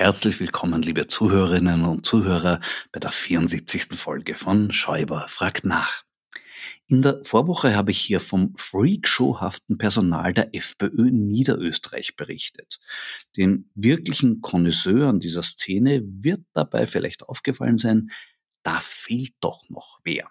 Herzlich willkommen, liebe Zuhörerinnen und Zuhörer, bei der 74. Folge von Schäuber fragt nach. In der Vorwoche habe ich hier vom freakshowhaften Personal der FPÖ Niederösterreich berichtet. Den wirklichen Konnoisseuren dieser Szene wird dabei vielleicht aufgefallen sein, da fehlt doch noch wer.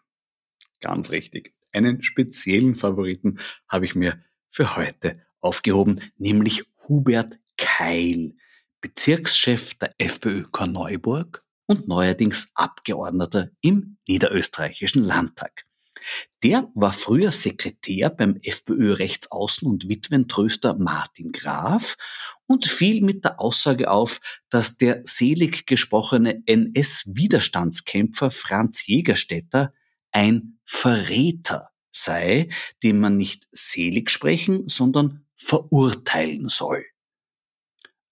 Ganz richtig. Einen speziellen Favoriten habe ich mir für heute aufgehoben, nämlich Hubert Keil Bezirkschef der FPÖ Korneuburg und neuerdings Abgeordneter im niederösterreichischen Landtag. Der war früher Sekretär beim FPÖ-Rechtsaußen- und Witwentröster Martin Graf und fiel mit der Aussage auf, dass der selig gesprochene NS-Widerstandskämpfer Franz Jägerstätter ein Verräter sei, den man nicht selig sprechen, sondern verurteilen soll.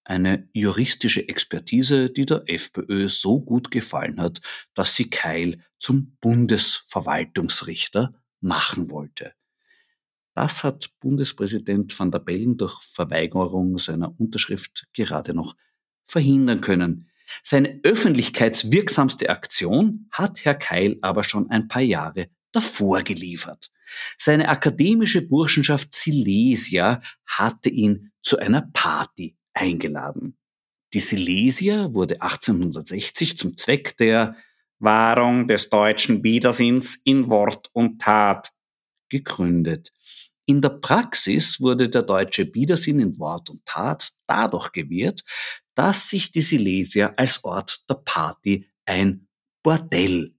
Eine juristische Expertise, die der FPÖ so gut gefallen hat, dass sie Keil zum Bundesverwaltungsrichter machen wollte. Das hat Bundespräsident van der Bellen durch Verweigerung seiner Unterschrift gerade noch verhindern können. Seine öffentlichkeitswirksamste Aktion hat Herr Keil aber schon ein paar Jahre davor geliefert. Seine akademische Burschenschaft Silesia hatte ihn zu einer Party eingeladen. Die Silesia wurde 1860 zum Zweck der Wahrung des deutschen Widersinns in Wort und Tat gegründet. In der Praxis wurde der deutsche Widersinn in Wort und Tat dadurch gewährt, dass sich die Silesia als Ort der Party ein Bordell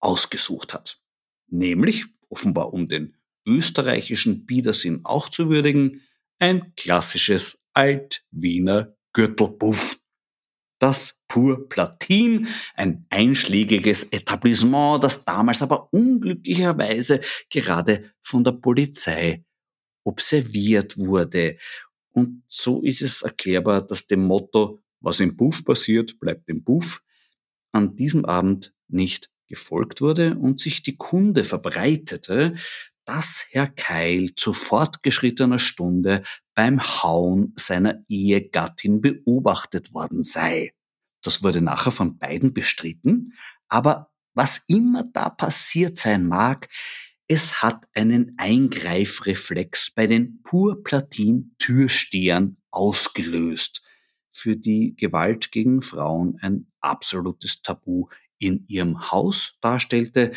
ausgesucht hat. Nämlich, offenbar um den österreichischen Biedersinn auch zu würdigen, ein klassisches Alt-Wiener Gürtelpuff. Das Pur Platin, ein einschlägiges Etablissement, das damals aber unglücklicherweise gerade von der Polizei observiert wurde. Und so ist es erklärbar, dass dem Motto, was im Puff passiert, bleibt im Puff, an diesem Abend nicht gefolgt wurde und sich die Kunde verbreitete, dass Herr Keil zu fortgeschrittener Stunde beim Hauen seiner Ehegattin beobachtet worden sei. Das wurde nachher von beiden bestritten, aber was immer da passiert sein mag, es hat einen Eingreifreflex bei den Purplatin-Türstehern ausgelöst, für die Gewalt gegen Frauen ein absolutes Tabu in ihrem Haus darstellte,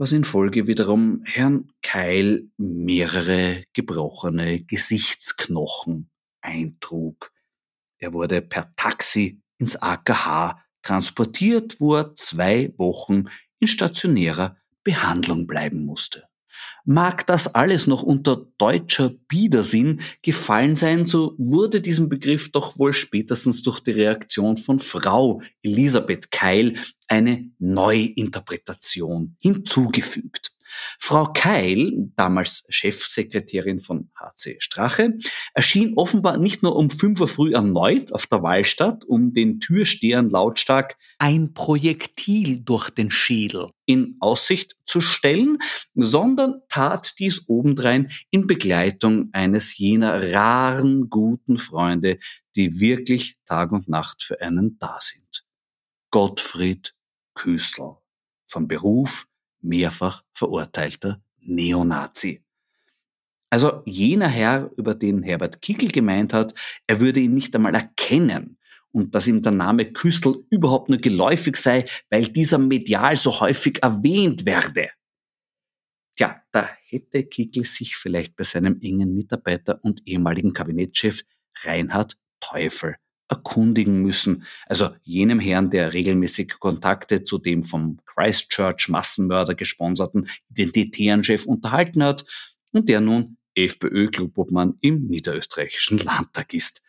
was in Folge wiederum Herrn Keil mehrere gebrochene Gesichtsknochen eintrug. Er wurde per Taxi ins AKH transportiert, wo er zwei Wochen in stationärer Behandlung bleiben musste. Mag das alles noch unter deutscher Biedersinn gefallen sein, so wurde diesem Begriff doch wohl spätestens durch die Reaktion von Frau Elisabeth Keil eine Neuinterpretation hinzugefügt. Frau Keil, damals Chefsekretärin von HC Strache, erschien offenbar nicht nur um 5 Uhr früh erneut auf der Wahlstatt, um den Türstehern lautstark ein Projektil durch den Schädel in Aussicht zu stellen, sondern tat dies obendrein in Begleitung eines jener raren guten Freunde, die wirklich Tag und Nacht für einen da sind. Gottfried Küstel, vom Beruf mehrfach verurteilter Neonazi. Also jener Herr, über den Herbert Kickel gemeint hat, er würde ihn nicht einmal erkennen und dass ihm der Name Küstel überhaupt nur geläufig sei, weil dieser medial so häufig erwähnt werde. Tja, da hätte Kickel sich vielleicht bei seinem engen Mitarbeiter und ehemaligen Kabinettschef Reinhard Teufel erkundigen müssen. Also jenem Herrn, der regelmäßig Kontakte zu dem vom Christchurch Massenmörder gesponserten Identitärenchef unterhalten hat und der nun FPÖ-Klubobmann im niederösterreichischen Landtag ist.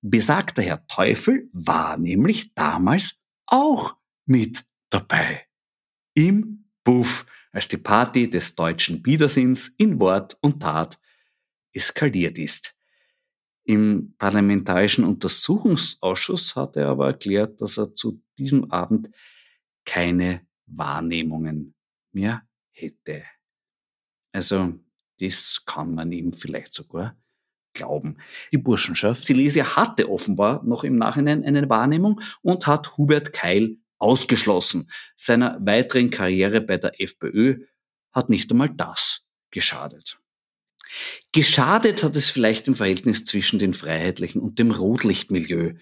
Besagter Herr Teufel war nämlich damals auch mit dabei. Im Buff, als die Party des deutschen Biedersinns in Wort und Tat eskaliert ist. Im Parlamentarischen Untersuchungsausschuss hat er aber erklärt, dass er zu diesem Abend keine Wahrnehmungen mehr hätte. Also, das kann man ihm vielleicht sogar glauben. Die Burschenschaft Silesia hatte offenbar noch im Nachhinein eine Wahrnehmung und hat Hubert Keil ausgeschlossen. Seiner weiteren Karriere bei der FPÖ hat nicht einmal das geschadet. Geschadet hat es vielleicht im Verhältnis zwischen den Freiheitlichen und dem Rotlichtmilieu.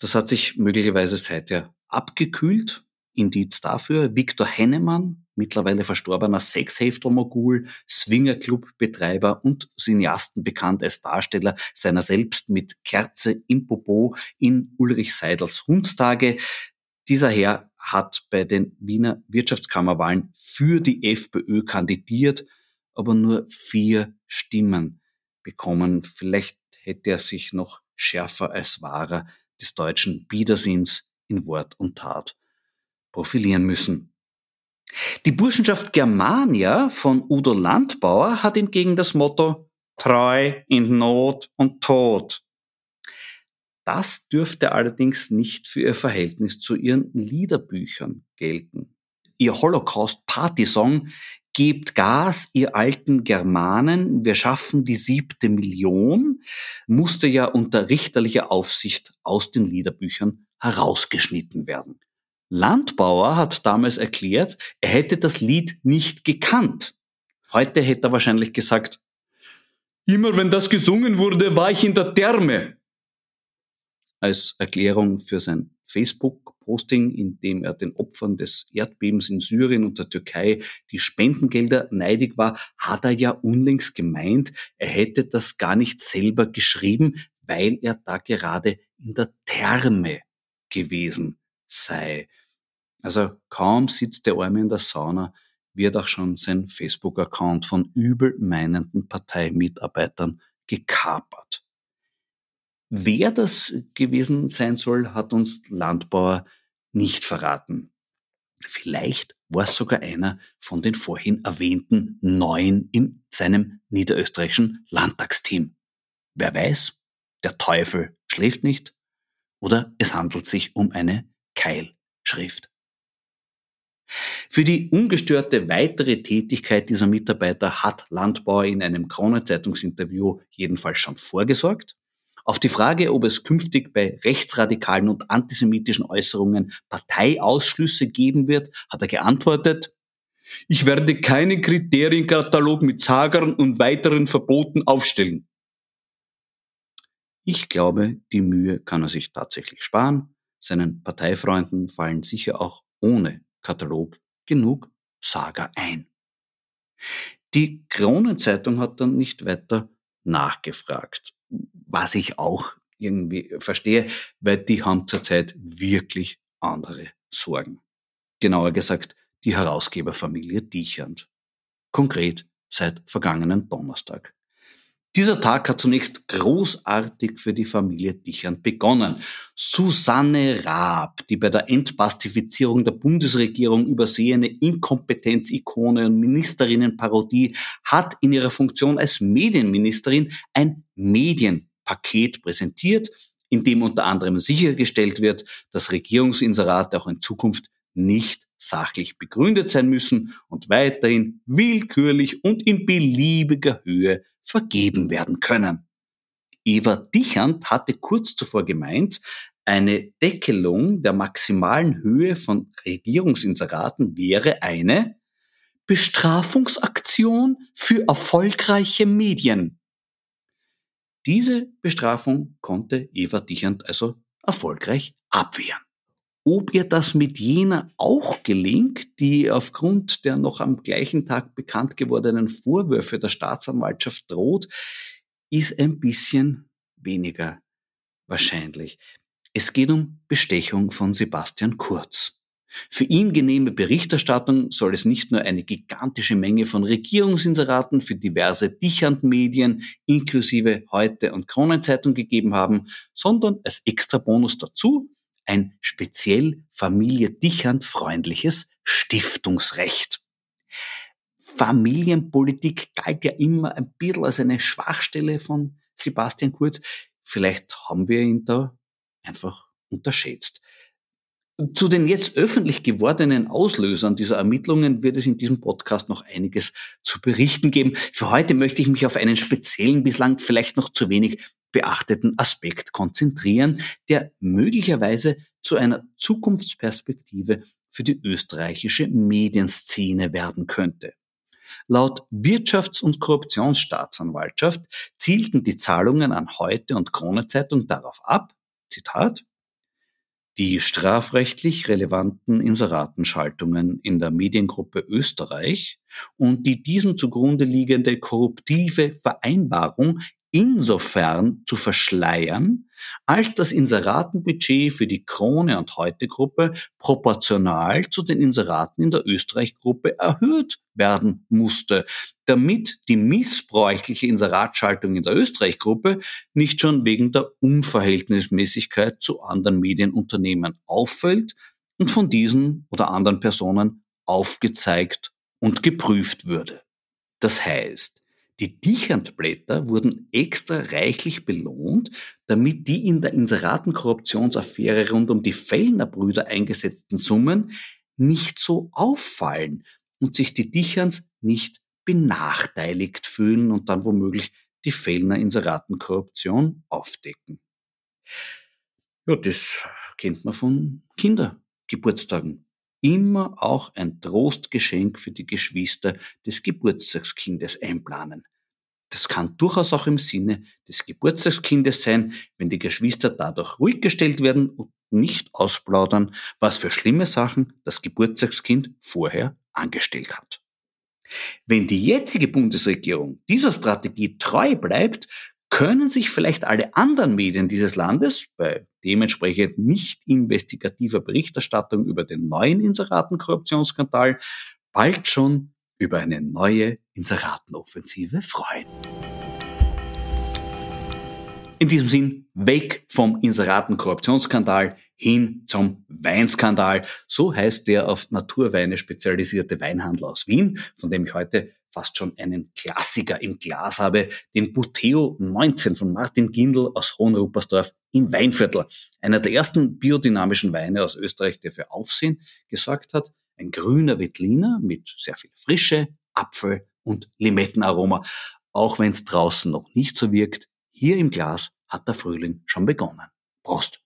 Das hat sich möglicherweise seither abgekühlt. Indiz dafür Viktor Hennemann, mittlerweile verstorbener Sexheftelmogul, Swingerclub-Betreiber und Cineasten bekannt als Darsteller seiner selbst mit Kerze im Popo in Ulrich Seidels Hundstage. Dieser Herr hat bei den Wiener Wirtschaftskammerwahlen für die FPÖ kandidiert aber nur vier Stimmen bekommen. Vielleicht hätte er sich noch schärfer als Wahrer des deutschen Biedersinns in Wort und Tat profilieren müssen. Die Burschenschaft Germania von Udo Landbauer hat hingegen das Motto Treu in Not und Tod. Das dürfte allerdings nicht für ihr Verhältnis zu ihren Liederbüchern gelten. Ihr Holocaust-Party-Song Gebt Gas, ihr alten Germanen, wir schaffen die siebte Million, musste ja unter richterlicher Aufsicht aus den Liederbüchern herausgeschnitten werden. Landbauer hat damals erklärt, er hätte das Lied nicht gekannt. Heute hätte er wahrscheinlich gesagt, immer wenn das gesungen wurde, war ich in der Therme. Als Erklärung für sein Facebook-Posting, in dem er den Opfern des Erdbebens in Syrien und der Türkei die Spendengelder neidig war, hat er ja unlängst gemeint, er hätte das gar nicht selber geschrieben, weil er da gerade in der Therme gewesen sei. Also kaum sitzt der Arme in der Sauna, wird auch schon sein Facebook-Account von übel meinenden Parteimitarbeitern gekapert. Wer das gewesen sein soll, hat uns Landbauer nicht verraten. Vielleicht war es sogar einer von den vorhin erwähnten Neuen in seinem niederösterreichischen Landtagsteam. Wer weiß, der Teufel schläft nicht oder es handelt sich um eine Keilschrift. Für die ungestörte weitere Tätigkeit dieser Mitarbeiter hat Landbauer in einem Krone-Zeitungsinterview jedenfalls schon vorgesorgt. Auf die Frage, ob es künftig bei rechtsradikalen und antisemitischen Äußerungen Parteiausschlüsse geben wird, hat er geantwortet, ich werde keinen Kriterienkatalog mit Sagern und weiteren Verboten aufstellen. Ich glaube, die Mühe kann er sich tatsächlich sparen. Seinen Parteifreunden fallen sicher auch ohne Katalog genug Sager ein. Die Kronenzeitung hat dann nicht weiter nachgefragt was ich auch irgendwie verstehe, weil die haben zurzeit wirklich andere Sorgen. Genauer gesagt, die Herausgeberfamilie Dichand. Konkret seit vergangenen Donnerstag. Dieser Tag hat zunächst großartig für die Familie Dichern begonnen. Susanne Raab, die bei der Entpastifizierung der Bundesregierung übersehene Inkompetenzikone und Ministerinnenparodie, hat in ihrer Funktion als Medienministerin ein Medienpaket präsentiert, in dem unter anderem sichergestellt wird, dass Regierungsinserate auch in Zukunft nicht sachlich begründet sein müssen und weiterhin willkürlich und in beliebiger Höhe vergeben werden können. Eva Dichand hatte kurz zuvor gemeint, eine Deckelung der maximalen Höhe von Regierungsinseraten wäre eine Bestrafungsaktion für erfolgreiche Medien. Diese Bestrafung konnte Eva Dichand also erfolgreich abwehren. Ob ihr das mit jener auch gelingt, die aufgrund der noch am gleichen Tag bekannt gewordenen Vorwürfe der Staatsanwaltschaft droht, ist ein bisschen weniger wahrscheinlich. Es geht um Bestechung von Sebastian Kurz. Für ihn genehme Berichterstattung soll es nicht nur eine gigantische Menge von Regierungsinseraten für diverse Dichand-Medien inklusive Heute und Kronenzeitung gegeben haben, sondern als extra Bonus dazu ein speziell Familie Dichand freundliches Stiftungsrecht. Familienpolitik galt ja immer ein bisschen als eine Schwachstelle von Sebastian Kurz. Vielleicht haben wir ihn da einfach unterschätzt. Zu den jetzt öffentlich gewordenen Auslösern dieser Ermittlungen wird es in diesem Podcast noch einiges zu berichten geben. Für heute möchte ich mich auf einen speziellen, bislang vielleicht noch zu wenig beachteten Aspekt konzentrieren, der möglicherweise zu einer Zukunftsperspektive für die österreichische Medienszene werden könnte. Laut Wirtschafts- und Korruptionsstaatsanwaltschaft zielten die Zahlungen an Heute und Krone Zeitung darauf ab, Zitat, die strafrechtlich relevanten Inseratenschaltungen in der Mediengruppe Österreich und die diesem zugrunde liegende korruptive Vereinbarung insofern zu verschleiern, als das Inseratenbudget für die Krone und Heute-Gruppe proportional zu den Inseraten in der Österreich-Gruppe erhöht werden musste, damit die missbräuchliche Inseratschaltung in der Österreich-Gruppe nicht schon wegen der Unverhältnismäßigkeit zu anderen Medienunternehmen auffällt und von diesen oder anderen Personen aufgezeigt und geprüft würde. Das heißt, die Dichernblätter wurden extra reichlich belohnt, damit die in der Inseratenkorruptionsaffäre rund um die Fellner Brüder eingesetzten Summen nicht so auffallen und sich die Dicherns nicht benachteiligt fühlen und dann womöglich die Fellner Inseratenkorruption aufdecken. Ja, das kennt man von Kindergeburtstagen. Immer auch ein Trostgeschenk für die Geschwister des Geburtstagskindes einplanen. Das kann durchaus auch im Sinne des Geburtstagskindes sein, wenn die Geschwister dadurch ruhig gestellt werden und nicht ausplaudern, was für schlimme Sachen das Geburtstagskind vorher angestellt hat. Wenn die jetzige Bundesregierung dieser Strategie treu bleibt, können sich vielleicht alle anderen Medien dieses Landes bei dementsprechend nicht investigativer Berichterstattung über den neuen Inseratenkorruptionsskandal bald schon über eine neue Inseratenoffensive freuen. In diesem Sinn, weg vom Inseratenkorruptionsskandal hin zum Weinskandal. So heißt der auf Naturweine spezialisierte Weinhandel aus Wien, von dem ich heute fast schon einen Klassiker im Glas habe, den Buteo 19 von Martin Gindel aus Hohenruppersdorf im Weinviertel. Einer der ersten biodynamischen Weine aus Österreich, der für Aufsehen gesorgt hat ein grüner Veltliner mit sehr viel Frische, Apfel und Limettenaroma. Auch wenn es draußen noch nicht so wirkt, hier im Glas hat der Frühling schon begonnen. Prost!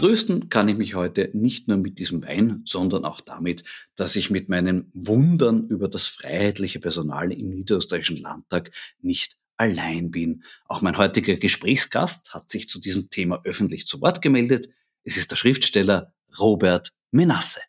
Trösten kann ich mich heute nicht nur mit diesem Wein, sondern auch damit, dass ich mit meinen Wundern über das freiheitliche Personal im Niederösterreichischen Landtag nicht allein bin. Auch mein heutiger Gesprächsgast hat sich zu diesem Thema öffentlich zu Wort gemeldet. Es ist der Schriftsteller Robert Menasse.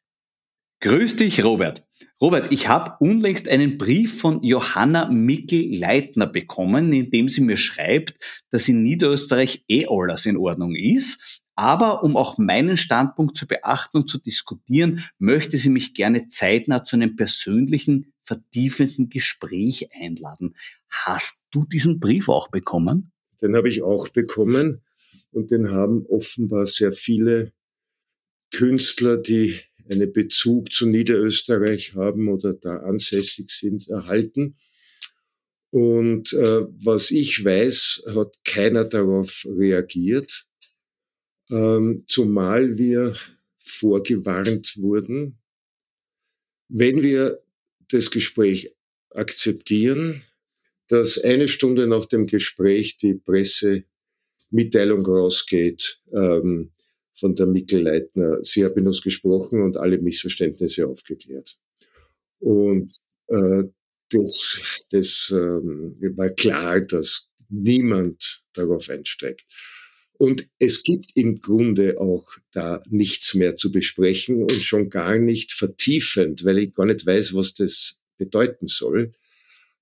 Grüß dich, Robert. Robert, ich habe unlängst einen Brief von Johanna Mickel-Leitner bekommen, in dem sie mir schreibt, dass in Niederösterreich eh alles in Ordnung ist. Aber um auch meinen Standpunkt zu beachten und zu diskutieren, möchte sie mich gerne zeitnah zu einem persönlichen, vertiefenden Gespräch einladen. Hast du diesen Brief auch bekommen? Den habe ich auch bekommen und den haben offenbar sehr viele Künstler, die einen Bezug zu Niederösterreich haben oder da ansässig sind, erhalten. Und äh, was ich weiß, hat keiner darauf reagiert, ähm, zumal wir vorgewarnt wurden, wenn wir das Gespräch akzeptieren, dass eine Stunde nach dem Gespräch die Pressemitteilung rausgeht, ähm, von der Mikkel Leitner. Sie haben uns gesprochen und alle Missverständnisse aufgeklärt. Und äh, das, das ähm, war klar, dass niemand darauf einsteigt. Und es gibt im Grunde auch da nichts mehr zu besprechen und schon gar nicht vertiefend, weil ich gar nicht weiß, was das bedeuten soll.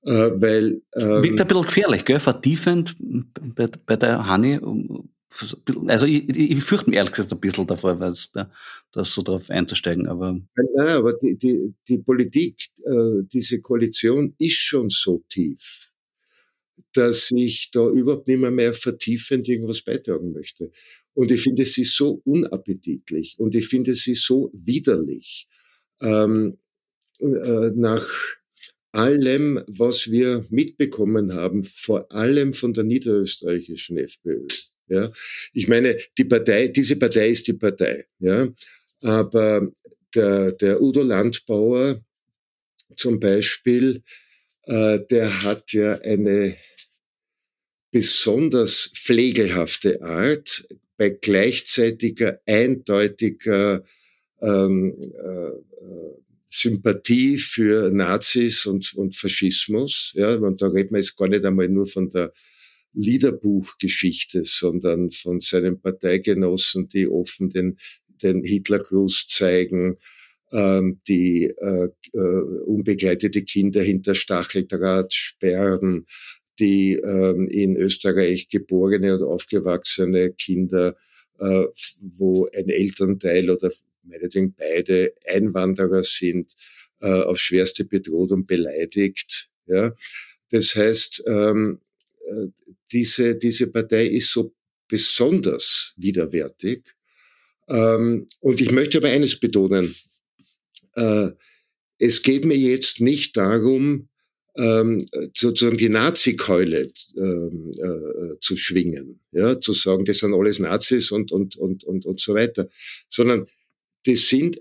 Äh, weil, ähm, Wirkt ein bisschen gefährlich, gell? vertiefend bei, bei der Hanni also ich, ich fürchte mich ehrlich gesagt ein bisschen davor, weil da, das so darauf einzusteigen, aber. Nein, aber die, die, die Politik, äh, diese Koalition ist schon so tief, dass ich da überhaupt nicht mehr, mehr vertiefend irgendwas beitragen möchte. Und ich finde sie so unappetitlich und ich finde sie so widerlich. Ähm, äh, nach allem, was wir mitbekommen haben, vor allem von der niederösterreichischen FPÖ ja, ich meine, die Partei, diese Partei ist die Partei. Ja, aber der, der Udo Landbauer zum Beispiel, äh, der hat ja eine besonders pflegelhafte Art bei gleichzeitiger eindeutiger ähm, äh, Sympathie für Nazis und, und Faschismus. Ja, und da reden wir jetzt gar nicht einmal nur von der Liederbuchgeschichte, sondern von seinen Parteigenossen, die offen den, den Hitlergruß zeigen, ähm, die äh, äh, unbegleitete Kinder hinter Stacheldraht sperren, die ähm, in Österreich geborene und aufgewachsene Kinder, äh, wo ein Elternteil oder meinetwegen beide Einwanderer sind, äh, auf schwerste bedroht und beleidigt. Ja? Das heißt, ähm, äh, diese, diese Partei ist so besonders widerwärtig. Ähm, und ich möchte aber eines betonen. Äh, es geht mir jetzt nicht darum, ähm, sozusagen die Nazi-Keule ähm, äh, zu schwingen, ja, zu sagen, das sind alles Nazis und, und, und, und, und so weiter, sondern das sind,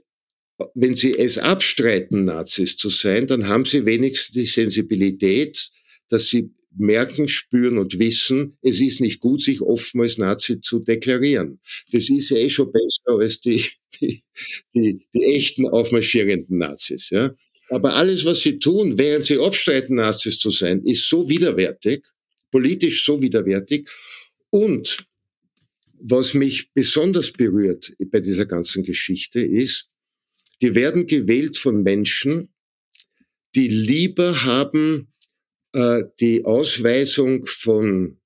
wenn sie es abstreiten, Nazis zu sein, dann haben sie wenigstens die Sensibilität, dass sie merken, spüren und wissen, es ist nicht gut, sich oftmals Nazi zu deklarieren. Das ist eh schon besser als die, die, die, die echten aufmarschierenden Nazis. Ja. Aber alles, was sie tun, während sie abstreiten, Nazis zu sein, ist so widerwärtig, politisch so widerwärtig. Und was mich besonders berührt bei dieser ganzen Geschichte ist, die werden gewählt von Menschen, die lieber haben, äh, die Ausweisung von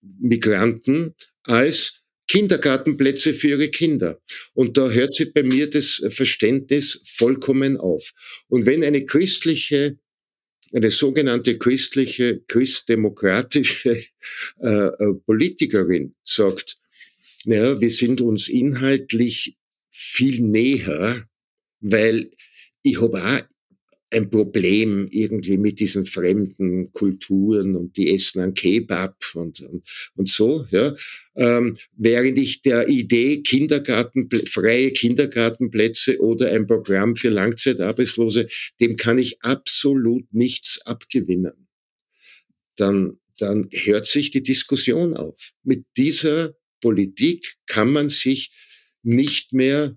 Migranten als Kindergartenplätze für ihre Kinder. Und da hört sich bei mir das Verständnis vollkommen auf. Und wenn eine christliche, eine sogenannte christliche, christdemokratische äh, äh, Politikerin sagt, naja, wir sind uns inhaltlich viel näher, weil ich habe auch ein Problem irgendwie mit diesen fremden Kulturen und die essen ein Kebab und, und, und so, ja. Ähm, während ich der Idee Kindergarten, freie Kindergartenplätze oder ein Programm für Langzeitarbeitslose, dem kann ich absolut nichts abgewinnen. Dann, dann hört sich die Diskussion auf. Mit dieser Politik kann man sich nicht mehr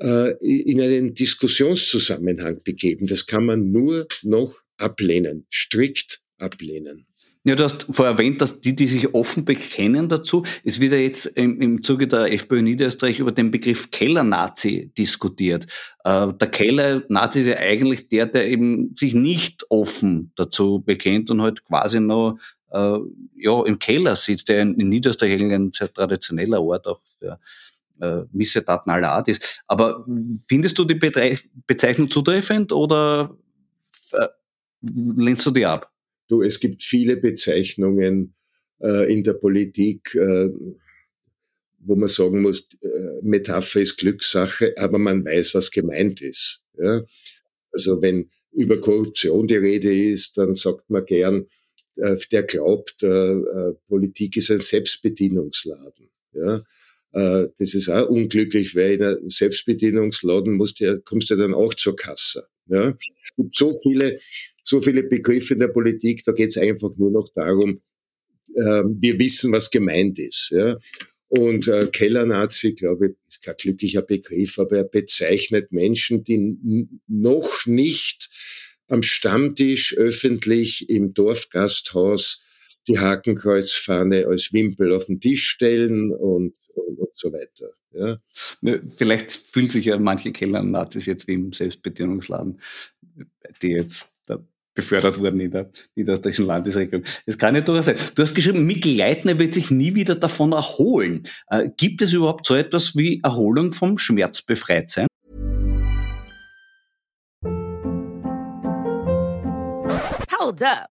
äh, in einen Diskussionszusammenhang begeben. Das kann man nur noch ablehnen, strikt ablehnen. Ja, du hast vorher erwähnt, dass die, die sich offen bekennen dazu, es wird ja jetzt im, im Zuge der FPÖ Niederösterreich über den Begriff Keller-Nazi diskutiert. Äh, der Keller-Nazi ist ja eigentlich der, der eben sich nicht offen dazu bekennt und halt quasi noch äh, ja, im Keller sitzt, der in, in Niederösterreich ein sehr traditioneller Ort auch für äh, Missetaten aller Art ist. Aber findest du die Bezeichnung zutreffend oder äh, lehnst du die ab? Du, es gibt viele Bezeichnungen äh, in der Politik, äh, wo man sagen muss, äh, Metapher ist Glückssache, aber man weiß, was gemeint ist. Ja? Also wenn über Korruption die Rede ist, dann sagt man gern, äh, der glaubt, äh, Politik ist ein Selbstbedienungsladen. Ja? Äh, das ist auch unglücklich, weil in einem Selbstbedienungsladen musst du, kommst du dann auch zur Kasse. Ja? Es gibt so viele so viele Begriffe in der Politik, da geht es einfach nur noch darum, äh, wir wissen, was gemeint ist. Ja? Und äh, Kellernazi, glaube ich, ist kein glücklicher Begriff, aber er bezeichnet Menschen, die noch nicht am Stammtisch öffentlich im Dorfgasthaus die Hakenkreuzfahne als Wimpel auf den Tisch stellen und, und, und so weiter. Ja. Vielleicht fühlen sich ja manche Kellernazis jetzt wie im Selbstbedienungsladen, die jetzt befördert wurden in der niederösterreichischen Landesregierung. Das kann nicht durchaus sein. Du hast geschrieben, Mikl Leitner wird sich nie wieder davon erholen. Äh, gibt es überhaupt so etwas wie Erholung vom Schmerzbefreitsein? Hold up.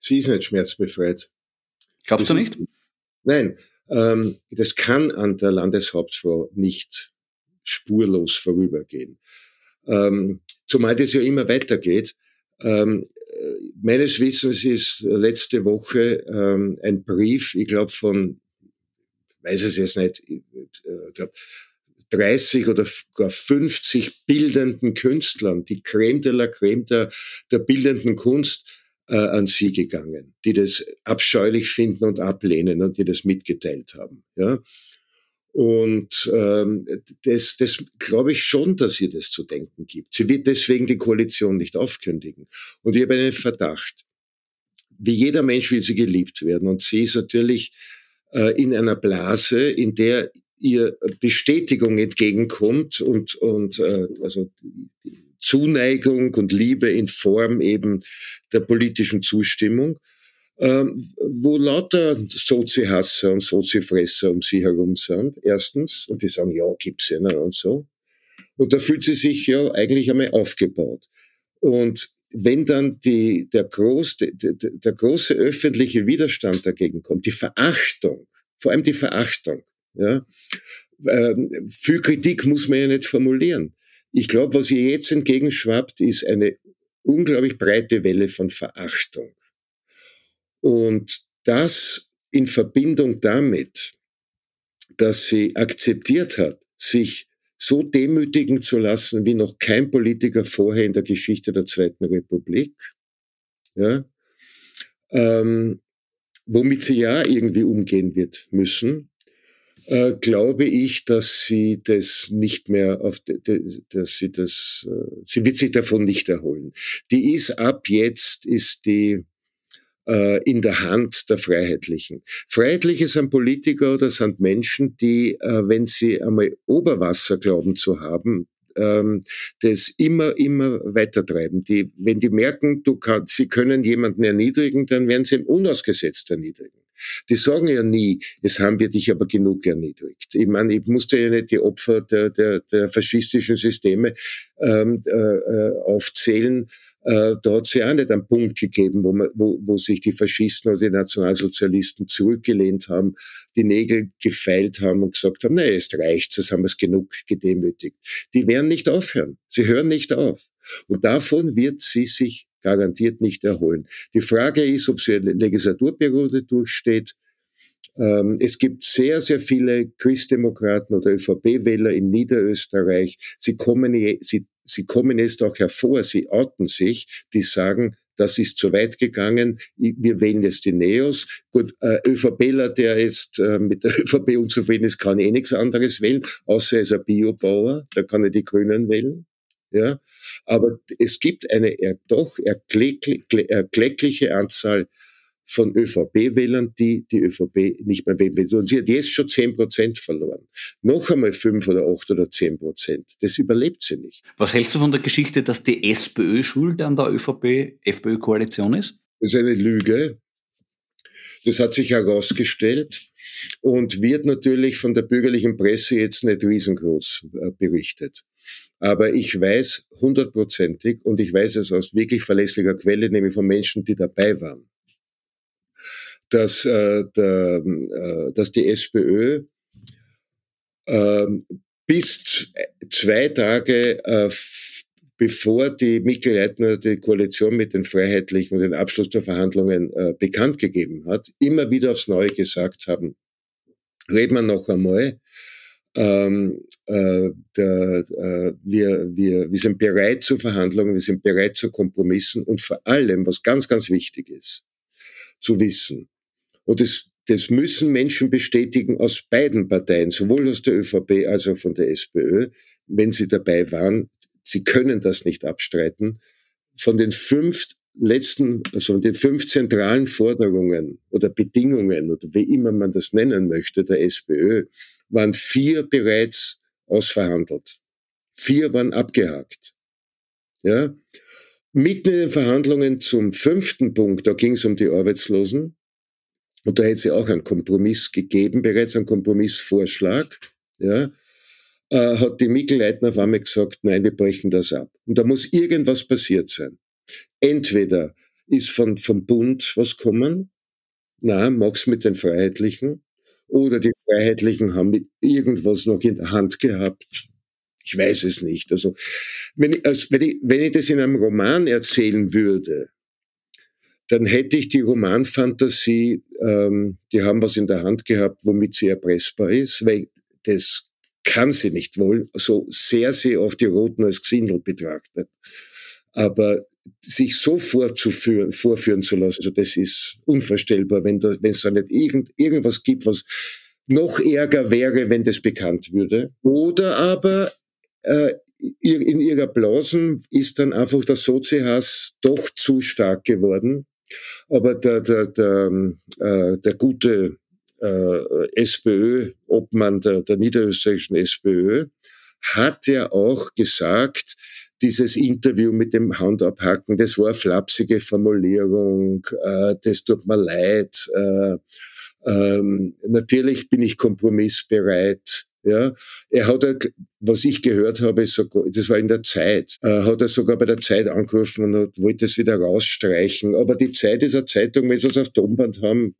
Sie ist nicht schmerzbefreit. Glaubst das du nicht? Ist, nein, ähm, das kann an der Landeshauptfrau nicht spurlos vorübergehen. Ähm, zumal das ja immer weitergeht. Ähm, meines Wissens ist letzte Woche ähm, ein Brief, ich glaube von, weiß es jetzt nicht, ich glaube 30 oder gar 50 bildenden Künstlern, die Creme de la Creme der, der bildenden Kunst, äh, an sie gegangen, die das abscheulich finden und ablehnen und die das mitgeteilt haben. Ja? Und ähm, das, das glaube ich schon, dass ihr das zu denken gibt. Sie wird deswegen die Koalition nicht aufkündigen. Und ich habe einen Verdacht. Wie jeder Mensch will sie geliebt werden. Und sie ist natürlich äh, in einer Blase, in der ihr Bestätigung entgegenkommt und, und äh, also die, Zuneigung und Liebe in Form eben der politischen Zustimmung, ähm, wo lauter Sozi-Hasser und Sozi-Fresser um sie herum sind, erstens, und die sagen, ja, gibt's ja ne, und so. Und da fühlt sie sich ja eigentlich einmal aufgebaut. Und wenn dann die, der, groß, der, der große öffentliche Widerstand dagegen kommt, die Verachtung, vor allem die Verachtung, ja, ähm, für Kritik muss man ja nicht formulieren. Ich glaube, was ihr jetzt entgegenschwappt, ist eine unglaublich breite Welle von Verachtung. Und das in Verbindung damit, dass sie akzeptiert hat, sich so demütigen zu lassen wie noch kein Politiker vorher in der Geschichte der Zweiten Republik, ja, ähm, womit sie ja irgendwie umgehen wird müssen, äh, glaube ich, dass sie das nicht mehr auf, dass sie das, äh, sie wird sich davon nicht erholen. Die ist ab jetzt, ist die äh, in der Hand der Freiheitlichen. Freiheitliche sind Politiker oder sind Menschen, die, äh, wenn sie einmal Oberwasser glauben zu haben, ähm, das immer, immer weitertreiben. Die, wenn die merken, kann, sie können jemanden erniedrigen, dann werden sie ihn unausgesetzt erniedrigen. Die sagen ja nie, es haben wir dich aber genug erniedrigt. Ich meine, ich musste ja nicht die Opfer der, der, der faschistischen Systeme ähm, äh, äh aufzählen, äh, da hat es ja auch nicht einen Punkt gegeben, wo, man, wo, wo sich die Faschisten oder die Nationalsozialisten zurückgelehnt haben, die Nägel gefeilt haben und gesagt haben, naja, es reicht, jetzt haben wir es genug gedemütigt. Die werden nicht aufhören. Sie hören nicht auf. Und davon wird sie sich garantiert nicht erholen. Die Frage ist, ob sie eine Legislaturperiode durchsteht. Ähm, es gibt sehr, sehr viele Christdemokraten oder ÖVP-Wähler in Niederösterreich. Sie kommen, sie sie kommen jetzt auch hervor, sie outen sich, die sagen, das ist zu weit gegangen, wir wählen jetzt die Neos. Gut, äh, ÖVPler, der jetzt äh, mit der ÖVP unzufrieden ist, kann eh nichts anderes wählen, außer er ist ein Biobauer, da kann er die Grünen wählen. Ja, aber es gibt eine er, doch erkleckliche Anzahl von ÖVP-Wählern, die die ÖVP nicht mehr wählen will. Und sie hat jetzt schon 10 Prozent verloren. Noch einmal 5 oder 8 oder 10 Prozent. Das überlebt sie nicht. Was hältst du von der Geschichte, dass die SPÖ schuld an der ÖVP-FPÖ-Koalition ist? Das ist eine Lüge. Das hat sich herausgestellt und wird natürlich von der bürgerlichen Presse jetzt nicht riesengroß äh, berichtet. Aber ich weiß hundertprozentig und ich weiß es aus wirklich verlässlicher Quelle, nämlich von Menschen, die dabei waren, dass, äh, der, äh, dass die SPÖ äh, bis zwei Tage äh, bevor die Mikkel Leitner die Koalition mit den Freiheitlichen und den Abschluss der Verhandlungen äh, bekannt gegeben hat, immer wieder aufs Neue gesagt haben, reden wir noch einmal, ähm, äh, der, äh, wir, wir, wir sind bereit zu Verhandlungen, wir sind bereit zu Kompromissen und vor allem, was ganz, ganz wichtig ist, zu wissen, und das, das müssen Menschen bestätigen aus beiden Parteien, sowohl aus der ÖVP als auch von der SPÖ, wenn sie dabei waren. Sie können das nicht abstreiten. Von den fünf letzten, also von den fünf zentralen Forderungen oder Bedingungen oder wie immer man das nennen möchte, der SPÖ, waren vier bereits ausverhandelt. Vier waren abgehakt. Ja? Mitten in den Verhandlungen zum fünften Punkt, da ging es um die Arbeitslosen, und da hätte es ja auch einen Kompromiss gegeben, bereits einen Kompromissvorschlag, ja, äh, hat die Mikkel Leitner auf einmal gesagt, nein, wir brechen das ab. Und da muss irgendwas passiert sein. Entweder ist von, vom Bund was kommen, na, mag's mit den Freiheitlichen, oder die Freiheitlichen haben mit irgendwas noch in der Hand gehabt. Ich weiß es nicht. Also, wenn ich, also wenn ich, wenn ich das in einem Roman erzählen würde, dann hätte ich die Romanfantasie, ähm, die haben was in der Hand gehabt, womit sie erpressbar ist, weil das kann sie nicht wohl, so sehr sie auf die Roten als Xindel betrachtet. Aber sich so vorzuführen, vorführen zu lassen, also das ist unvorstellbar, wenn es da nicht irgend, irgendwas gibt, was noch ärger wäre, wenn das bekannt würde. Oder aber äh, in ihrer Blasen ist dann einfach der Sozihass doch zu stark geworden aber der, der, der, äh, der gute äh, SPÖ-Obmann der, der niederösterreichischen SPÖ hat ja auch gesagt, dieses Interview mit dem Handabhacken, das war eine flapsige Formulierung, äh, das tut mir leid. Äh, ähm, natürlich bin ich kompromissbereit. Ja, er hat, was ich gehört habe, sogar, das war in der Zeit, äh, hat er sogar bei der Zeit angerufen und wollte es wieder rausstreichen. Aber die Zeit ist eine Zeitung, wenn sie es auf Tonband haben,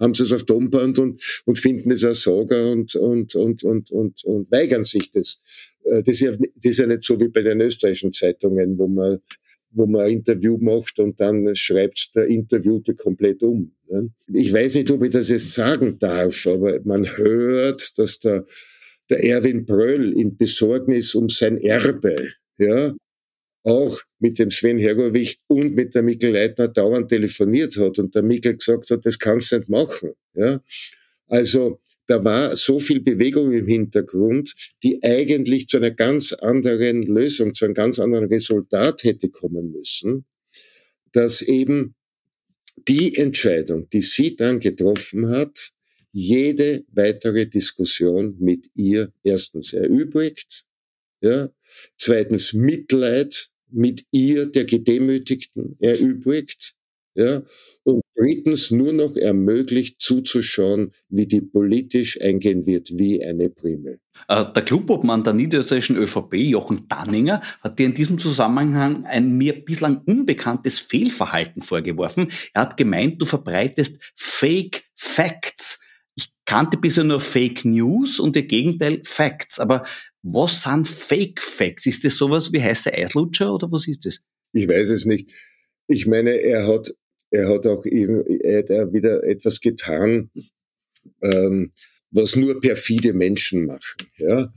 haben sie es auf Tonband und, und finden es ein Sager und, und, und, und, und, und weigern sich das. Äh, das ist, ja, nicht so wie bei den österreichischen Zeitungen, wo man, wo man ein Interview macht und dann schreibt der Interviewte komplett um. Ich weiß nicht, ob ich das jetzt sagen darf, aber man hört, dass der der Erwin Bröll in Besorgnis um sein Erbe, ja, auch mit dem Sven Hergovich und mit der Mikkel Leitner dauernd telefoniert hat und der Mikkel gesagt hat, das kannst du nicht machen, ja. Also, da war so viel Bewegung im Hintergrund, die eigentlich zu einer ganz anderen Lösung, zu einem ganz anderen Resultat hätte kommen müssen, dass eben die Entscheidung, die sie dann getroffen hat, jede weitere Diskussion mit ihr erstens erübrigt, ja, zweitens Mitleid mit ihr, der Gedemütigten, erübrigt, Ja? Und drittens nur noch ermöglicht zuzuschauen, wie die politisch eingehen wird, wie eine Primel. Äh, der Clubobmann der niederösterreichischen ÖVP, Jochen Danninger, hat dir in diesem Zusammenhang ein mir bislang unbekanntes Fehlverhalten vorgeworfen. Er hat gemeint, du verbreitest Fake Facts. Kannte bisher nur Fake News und ihr Gegenteil Facts. Aber was sind Fake Facts? Ist das sowas wie heiße Eislutscher oder was ist das? Ich weiß es nicht. Ich meine, er hat, er hat auch eben, er hat wieder etwas getan, ähm, was nur perfide Menschen machen. Ja?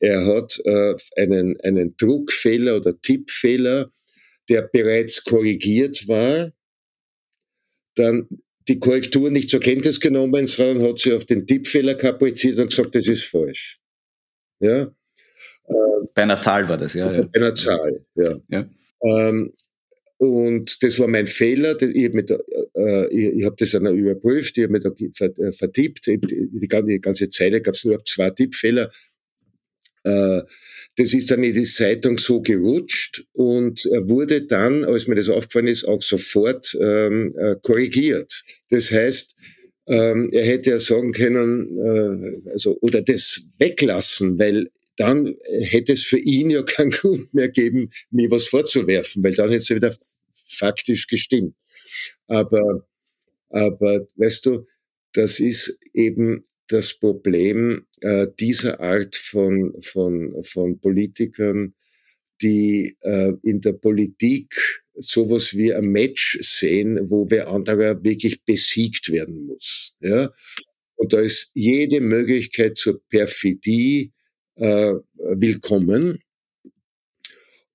Er hat äh, einen, einen Druckfehler oder Tippfehler, der bereits korrigiert war, dann die Korrektur nicht zur Kenntnis genommen, sondern hat sie auf den Tippfehler kapriziert und gesagt, das ist falsch. Ja? Bei einer Zahl war das, ja. ja. Bei einer Zahl, ja. ja. Ähm, und das war mein Fehler. Ich habe äh, hab das dann überprüft, ich habe mich da äh, vertippt. Die ganze Zeit gab es nur zwei Tippfehler. Äh, das ist dann in die Zeitung so gerutscht und wurde dann, als mir das aufgefallen ist, auch sofort ähm, äh, korrigiert. Das heißt, ähm, er hätte ja sagen können, äh, also, oder das weglassen, weil dann hätte es für ihn ja keinen Grund mehr geben, mir was vorzuwerfen, weil dann hätte es ja wieder faktisch gestimmt. Aber, aber weißt du, das ist eben das Problem äh, dieser Art von, von, von Politikern, die äh, in der Politik sowas wie ein Match sehen, wo wer anderer wirklich besiegt werden muss. Ja? Und da ist jede Möglichkeit zur Perfidie, äh, willkommen.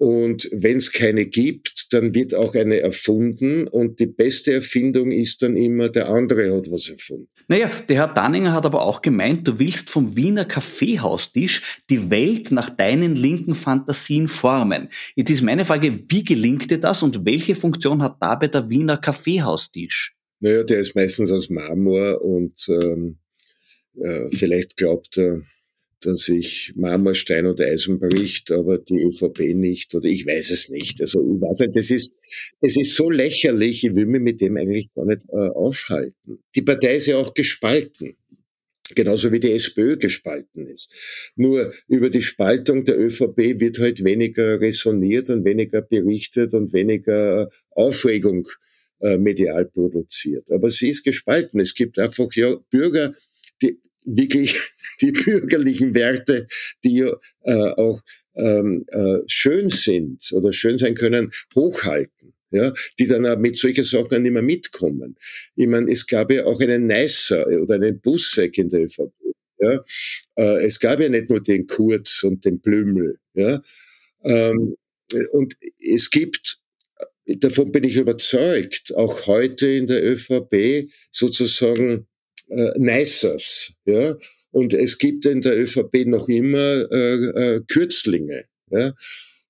Und wenn es keine gibt, dann wird auch eine erfunden und die beste Erfindung ist dann immer, der andere hat was erfunden. Naja, der Herr Danninger hat aber auch gemeint, du willst vom Wiener Kaffeehaustisch die Welt nach deinen linken Fantasien formen. Jetzt ist meine Frage, wie gelingt dir das und welche Funktion hat dabei der Wiener Kaffeehaustisch? Naja, der ist meistens aus Marmor und ähm, äh, vielleicht glaubt er, dass ich Marmorstein und Eisen bricht, aber die ÖVP nicht oder ich weiß es nicht. Also ich weiß nicht, das ist, es ist so lächerlich, ich will mich mit dem eigentlich gar nicht äh, aufhalten. Die Partei ist ja auch gespalten. Genauso wie die SPÖ gespalten ist. Nur über die Spaltung der ÖVP wird halt weniger resoniert und weniger berichtet und weniger Aufregung äh, medial produziert. Aber sie ist gespalten. Es gibt einfach ja Bürger, die wirklich die bürgerlichen Werte, die äh, auch ähm, äh, schön sind oder schön sein können, hochhalten. Ja, die dann auch mit solchen Sachen nicht mehr mitkommen. Ich meine, es gab ja auch einen Neisser oder einen Busseck in der ÖVP. Ja? Äh, es gab ja nicht nur den Kurz und den Blümel. Ja? Ähm, und es gibt davon bin ich überzeugt, auch heute in der ÖVP sozusagen äh, Nicers, ja. Und es gibt in der ÖVP noch immer äh, äh, Kürzlinge, ja.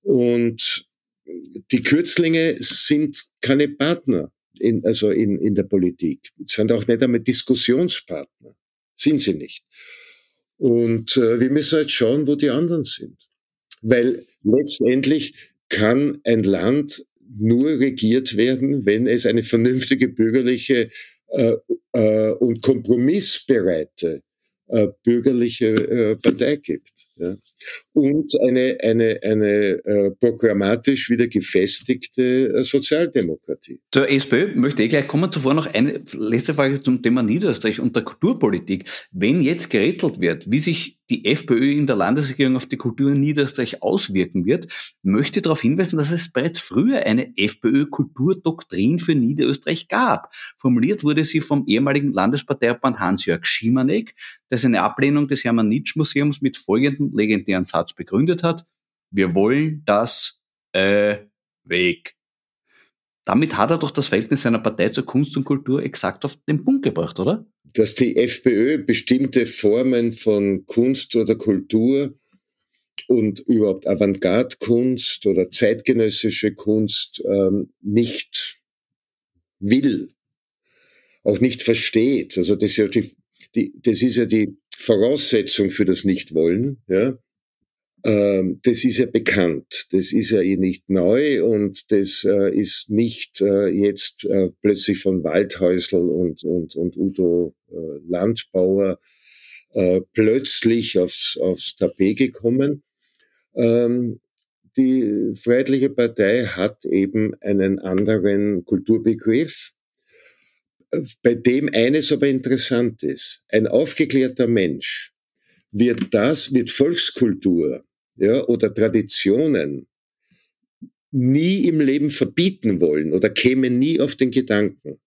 Und die Kürzlinge sind keine Partner, in, also in, in der Politik, sind auch nicht einmal Diskussionspartner, sind sie nicht. Und äh, wir müssen halt schauen, wo die anderen sind. Weil letztendlich kann ein Land nur regiert werden, wenn es eine vernünftige bürgerliche und kompromissbereite äh, bürgerliche äh, Partei gibt. Und eine, eine, eine äh, programmatisch wieder gefestigte äh, Sozialdemokratie. Zur SPÖ möchte ich gleich kommen. Zuvor noch eine letzte Frage zum Thema Niederösterreich und der Kulturpolitik. Wenn jetzt gerätselt wird, wie sich die FPÖ in der Landesregierung auf die Kultur in Niederösterreich auswirken wird, möchte darauf hinweisen, dass es bereits früher eine FPÖ-Kulturdoktrin für Niederösterreich gab. Formuliert wurde sie vom ehemaligen Landesparteiobmann Hans-Jörg Schimanek, der seine Ablehnung des Hermann-Nitsch-Museums mit folgendem legendären Satz begründet hat. Wir wollen das äh, weg. Damit hat er doch das Verhältnis seiner Partei zur Kunst und Kultur exakt auf den Punkt gebracht, oder? Dass die FPÖ bestimmte Formen von Kunst oder Kultur und überhaupt Avantgarde-Kunst oder zeitgenössische Kunst ähm, nicht will, auch nicht versteht. Also das ist ja die, die, das ist ja die Voraussetzung für das Nichtwollen. Ja? Ähm, das ist ja bekannt, das ist ja eh nicht neu und das äh, ist nicht äh, jetzt äh, plötzlich von Waldhäusl und, und, und Udo Landbauer plötzlich aufs, aufs Tapet gekommen. Ähm, die Freiheitliche Partei hat eben einen anderen Kulturbegriff, bei dem eines aber interessant ist. Ein aufgeklärter Mensch wird das, wird Volkskultur ja, oder Traditionen nie im Leben verbieten wollen oder kämen nie auf den Gedanken.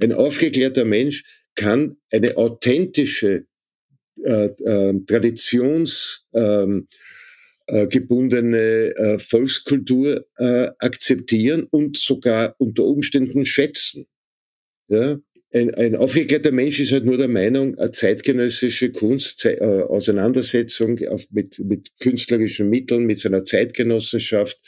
Ein aufgeklärter Mensch kann eine authentische äh, äh, Traditions ähm, äh, gebundene äh, Volkskultur äh, akzeptieren und sogar unter Umständen schätzen. Ja? Ein, ein aufgeklärter Mensch ist halt nur der Meinung, eine zeitgenössische Kunst, äh, Auseinandersetzung auf, mit, mit künstlerischen Mitteln, mit seiner Zeitgenossenschaft,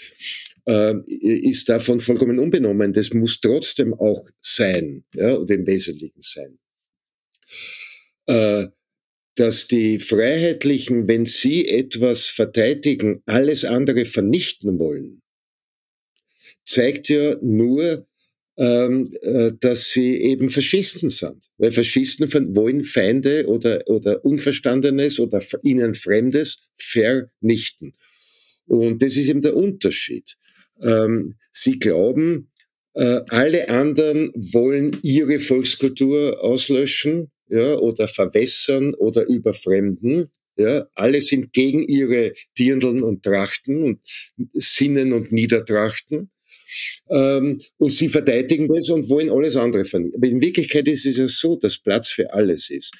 äh, ist davon vollkommen unbenommen. Das muss trotzdem auch sein, ja, oder im Wesentlichen sein. Äh, dass die Freiheitlichen, wenn sie etwas verteidigen, alles andere vernichten wollen, zeigt ja nur, ähm, äh, dass sie eben Faschisten sind. Weil Faschisten wollen Feinde oder, oder Unverstandenes oder ihnen Fremdes vernichten. Und das ist eben der Unterschied. Ähm, sie glauben, äh, alle anderen wollen ihre Volkskultur auslöschen ja, oder verwässern oder überfremden. Ja, alle sind gegen ihre Dirndeln und Trachten und Sinnen und Niedertrachten. Ähm, und sie verteidigen das und wollen alles andere vernichten. Aber in Wirklichkeit ist es ja so, dass Platz für alles ist.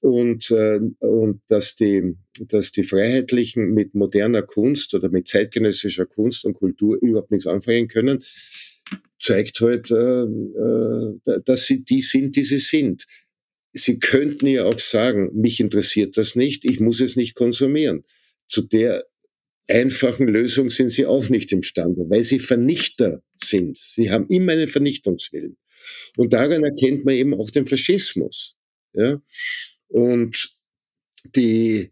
Und, äh, und dass, die, dass die Freiheitlichen mit moderner Kunst oder mit zeitgenössischer Kunst und Kultur überhaupt nichts anfangen können, zeigt halt, äh, äh, dass sie die sind, die sie sind. Sie könnten ja auch sagen, mich interessiert das nicht, ich muss es nicht konsumieren. Zu der einfachen Lösung sind sie auch nicht imstande, weil sie Vernichter sind. Sie haben immer einen Vernichtungswillen. Und daran erkennt man eben auch den Faschismus. Ja? Und die,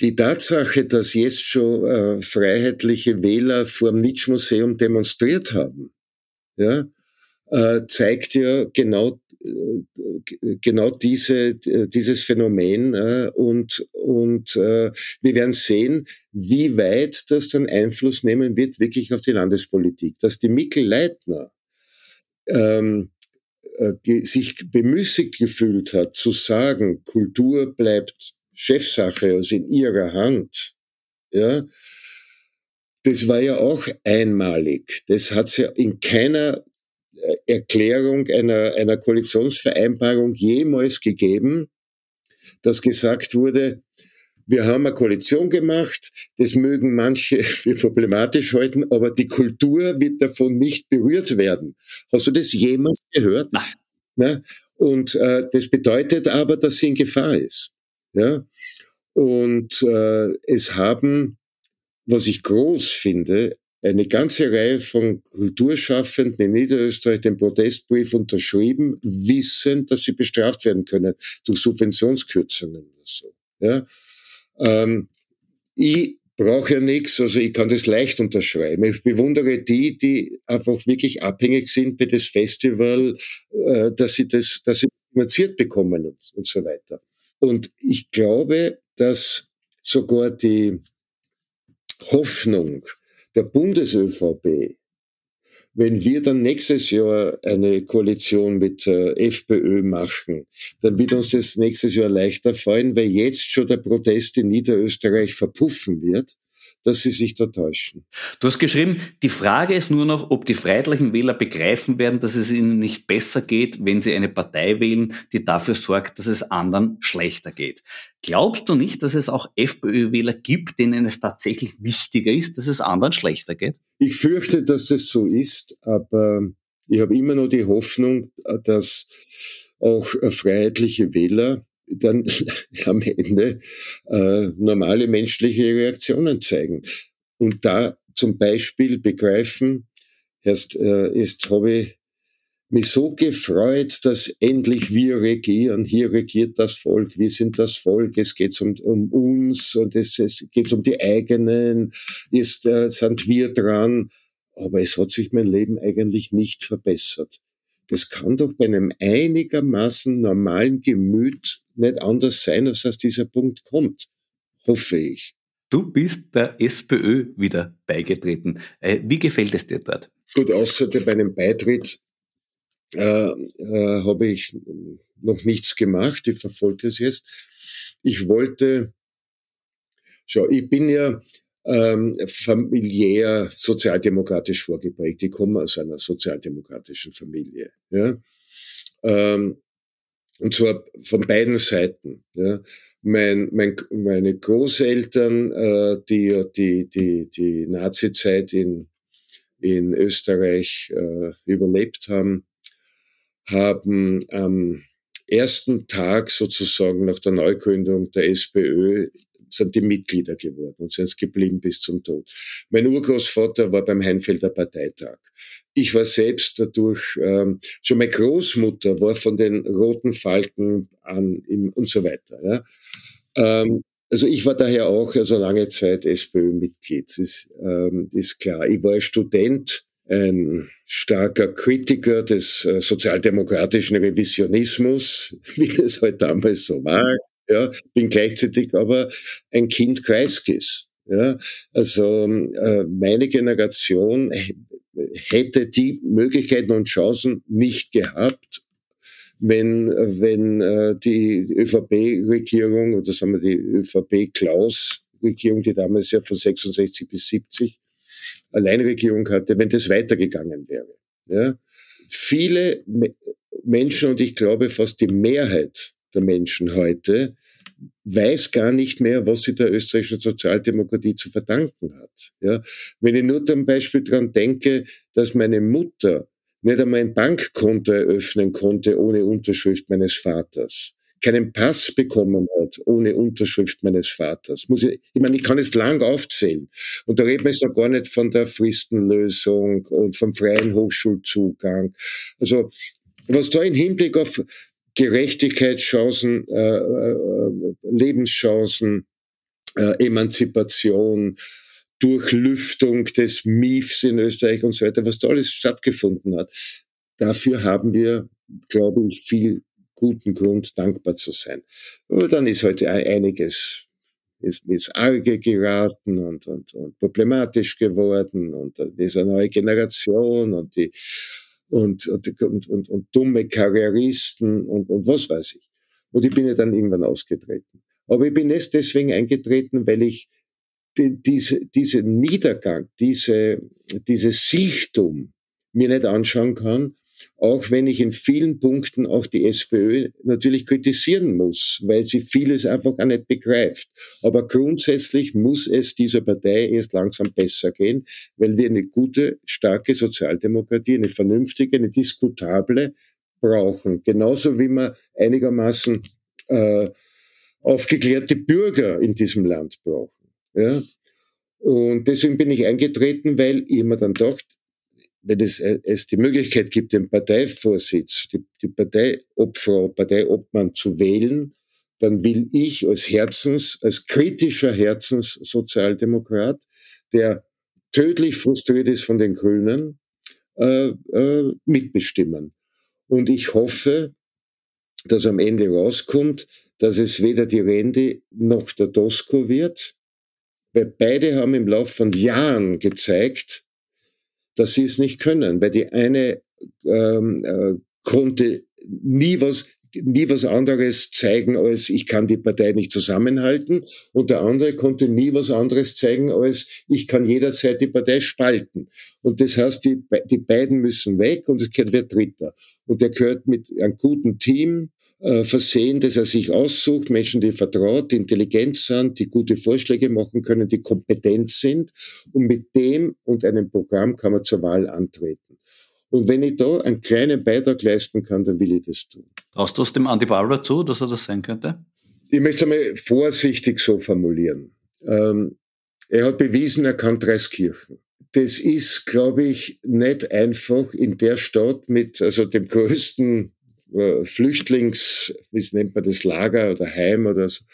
die Tatsache, dass jetzt schon äh, freiheitliche Wähler vor dem Nietzsche-Museum demonstriert haben, ja, äh, zeigt ja genau genau diese, dieses Phänomen äh, und, und äh, wir werden sehen, wie weit das dann Einfluss nehmen wird wirklich auf die Landespolitik. Dass die Mikkel Leitner ähm, äh, sich bemüßigt gefühlt hat zu sagen, Kultur bleibt Chefsache, also in ihrer Hand, ja, das war ja auch einmalig. Das hat ja in keiner Erklärung einer, einer Koalitionsvereinbarung jemals gegeben, dass gesagt wurde, wir haben eine Koalition gemacht, das mögen manche für problematisch halten, aber die Kultur wird davon nicht berührt werden. Hast du das jemals gehört? Nein. Na? Und äh, das bedeutet aber, dass sie in Gefahr ist. Ja? Und äh, es haben, was ich groß finde, eine ganze Reihe von Kulturschaffenden in Niederösterreich den Protestbrief unterschrieben, wissen, dass sie bestraft werden können durch Subventionskürzungen oder so. Ja? Ähm, ich brauche ja nichts, also ich kann das leicht unterschreiben. Ich bewundere die, die einfach wirklich abhängig sind bei das Festival, äh, dass sie das, dass sie finanziert bekommen und, und so weiter. Und ich glaube, dass sogar die Hoffnung, der Bundes-ÖVP, wenn wir dann nächstes Jahr eine Koalition mit der FPÖ machen, dann wird uns das nächstes Jahr leichter fallen, weil jetzt schon der Protest in Niederösterreich verpuffen wird dass sie sich da täuschen. Du hast geschrieben, die Frage ist nur noch, ob die freiheitlichen Wähler begreifen werden, dass es ihnen nicht besser geht, wenn sie eine Partei wählen, die dafür sorgt, dass es anderen schlechter geht. Glaubst du nicht, dass es auch FPÖ-Wähler gibt, denen es tatsächlich wichtiger ist, dass es anderen schlechter geht? Ich fürchte, dass das so ist, aber ich habe immer noch die Hoffnung, dass auch freiheitliche Wähler dann am Ende äh, normale menschliche Reaktionen zeigen. Und da zum Beispiel begreifen, erst, äh, erst habe ich mich so gefreut, dass endlich wir regieren. Hier regiert das Volk, wir sind das Volk, es geht um, um uns und es, es geht um die eigenen, ist, äh, sind wir dran. Aber es hat sich mein Leben eigentlich nicht verbessert. Das kann doch bei einem einigermaßen normalen Gemüt nicht anders sein, als dass dieser Punkt kommt. Hoffe ich. Du bist der SPÖ wieder beigetreten. Äh, wie gefällt es dir dort? Gut, außer bei einem Beitritt äh, äh, habe ich noch nichts gemacht. Ich verfolge es jetzt. Ich wollte, schau, ich bin ja ähm, familiär sozialdemokratisch vorgeprägt. Ich komme aus einer sozialdemokratischen Familie. Ja? Ähm, und zwar von beiden Seiten. Ja? Mein, mein, meine Großeltern, äh, die die, die, die Nazi-Zeit in, in Österreich äh, überlebt haben, haben am ersten Tag sozusagen nach der Neugründung der SPÖ sind die Mitglieder geworden und sind es geblieben bis zum Tod. Mein Urgroßvater war beim Heinfelder Parteitag. Ich war selbst dadurch, ähm, schon meine Großmutter war von den roten Falken an im, und so weiter. Ja. Ähm, also ich war daher auch also lange Zeit SPÖ-Mitglied, ist, ähm, ist klar. Ich war Student ein starker Kritiker des äh, sozialdemokratischen Revisionismus, wie es halt damals so war. Ja, bin gleichzeitig aber ein Kind Kreiskis. Ja, also äh, meine Generation hätte die Möglichkeiten und Chancen nicht gehabt, wenn, wenn äh, die ÖVP-Regierung, oder sagen wir die ÖVP-Klaus-Regierung, die damals ja von 66 bis 70 Alleinregierung hatte, wenn das weitergegangen wäre. Ja? Viele Menschen, und ich glaube fast die Mehrheit der Menschen heute, weiß gar nicht mehr, was sie der österreichischen Sozialdemokratie zu verdanken hat. Ja? Wenn ich nur zum Beispiel daran denke, dass meine Mutter nicht einmal ein Bankkonto eröffnen konnte ohne Unterschrift meines Vaters keinen Pass bekommen hat ohne Unterschrift meines Vaters. Muss ich, ich meine, ich kann es lang aufzählen. Und da reden wir jetzt noch gar nicht von der Fristenlösung und vom freien Hochschulzugang. Also was da im Hinblick auf Gerechtigkeitschancen, äh, äh, Lebenschancen, äh, Emanzipation, Durchlüftung des MIFs in Österreich und so weiter, was da alles stattgefunden hat. Dafür haben wir, glaube ich, viel guten Grund, dankbar zu sein. Aber dann ist heute einiges ist, ist arge geraten und, und, und problematisch geworden und dann ist eine neue Generation und die und, und, und, und, dumme Karrieristen und, und was weiß ich. Und ich bin ja dann irgendwann ausgetreten. Aber ich bin jetzt deswegen eingetreten, weil ich die, diese, diese Niedergang, diese, dieses Sichtum mir nicht anschauen kann, auch wenn ich in vielen Punkten auch die SPÖ natürlich kritisieren muss, weil sie vieles einfach gar nicht begreift. Aber grundsätzlich muss es dieser Partei erst langsam besser gehen, weil wir eine gute, starke Sozialdemokratie, eine vernünftige, eine diskutable brauchen. Genauso wie wir einigermaßen äh, aufgeklärte Bürger in diesem Land brauchen. Ja? Und deswegen bin ich eingetreten, weil mir dann dachte, wenn es, äh, es die Möglichkeit gibt, den Parteivorsitz, die, die Parteiobfrau, Parteiobmann zu wählen, dann will ich als Herzens, als kritischer Herzenssozialdemokrat, der tödlich frustriert ist von den Grünen, äh, äh, mitbestimmen. Und ich hoffe, dass am Ende rauskommt, dass es weder die Rente noch der Dosko wird, weil beide haben im Laufe von Jahren gezeigt, dass sie es nicht können, weil die eine ähm, äh, konnte nie was nie was anderes zeigen als ich kann die Partei nicht zusammenhalten und der andere konnte nie was anderes zeigen als ich kann jederzeit die Partei spalten. Und das heißt die die beiden müssen weg und es gehört wer dritter. Und der gehört mit einem guten Team versehen, dass er sich aussucht, Menschen, die vertraut, die intelligent sind, die gute Vorschläge machen können, die kompetent sind. Und mit dem und einem Programm kann man zur Wahl antreten. Und wenn ich da einen kleinen Beitrag leisten kann, dann will ich das tun. Traust du es dem Andi Bauer dazu, dass er das sein könnte? Ich möchte es einmal vorsichtig so formulieren. Ähm, er hat bewiesen, er kann Dreiskirchen. das ist, glaube ich, nicht einfach in der Stadt mit also dem größten äh, Flüchtlings, wie nennt man das, Lager oder Heim oder so,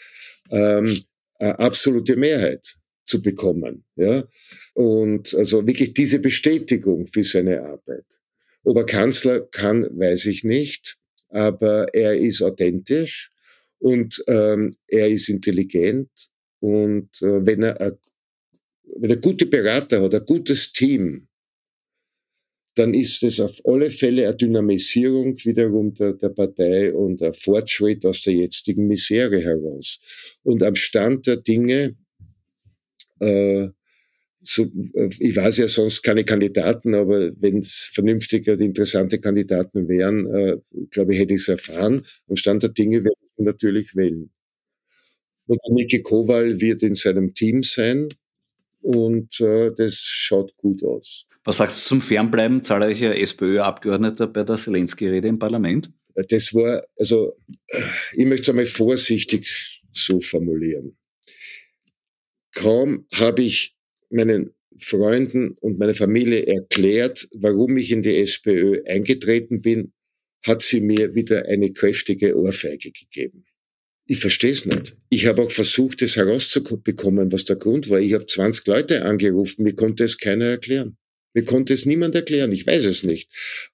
ähm, absolute Mehrheit zu bekommen. Ja? Und also wirklich diese Bestätigung für seine Arbeit. Ob er Kanzler kann, weiß ich nicht, aber er ist authentisch und ähm, er ist intelligent und äh, wenn er wenn er gute Berater hat, ein gutes Team, dann ist es auf alle Fälle eine Dynamisierung wiederum der, der Partei und ein Fortschritt aus der jetzigen Misere heraus. Und am Stand der Dinge, äh, so, äh, ich weiß ja sonst keine Kandidaten, aber wenn es vernünftige, interessante Kandidaten wären, äh, glaube ich, hätte ich es erfahren. Am Stand der Dinge werden sie natürlich wählen. Und Niki Kowal wird in seinem Team sein und äh, das schaut gut aus. Was sagst du zum Fernbleiben zahlreicher SPÖ-Abgeordneter bei der Zelensky-Rede im Parlament? Das war, also ich möchte es einmal vorsichtig so formulieren. Kaum habe ich meinen Freunden und meiner Familie erklärt, warum ich in die SPÖ eingetreten bin, hat sie mir wieder eine kräftige Ohrfeige gegeben. Ich verstehe es nicht. Ich habe auch versucht, es herauszubekommen, was der Grund war. Ich habe 20 Leute angerufen, mir konnte es keiner erklären. Mir konnte es niemand erklären, ich weiß es nicht.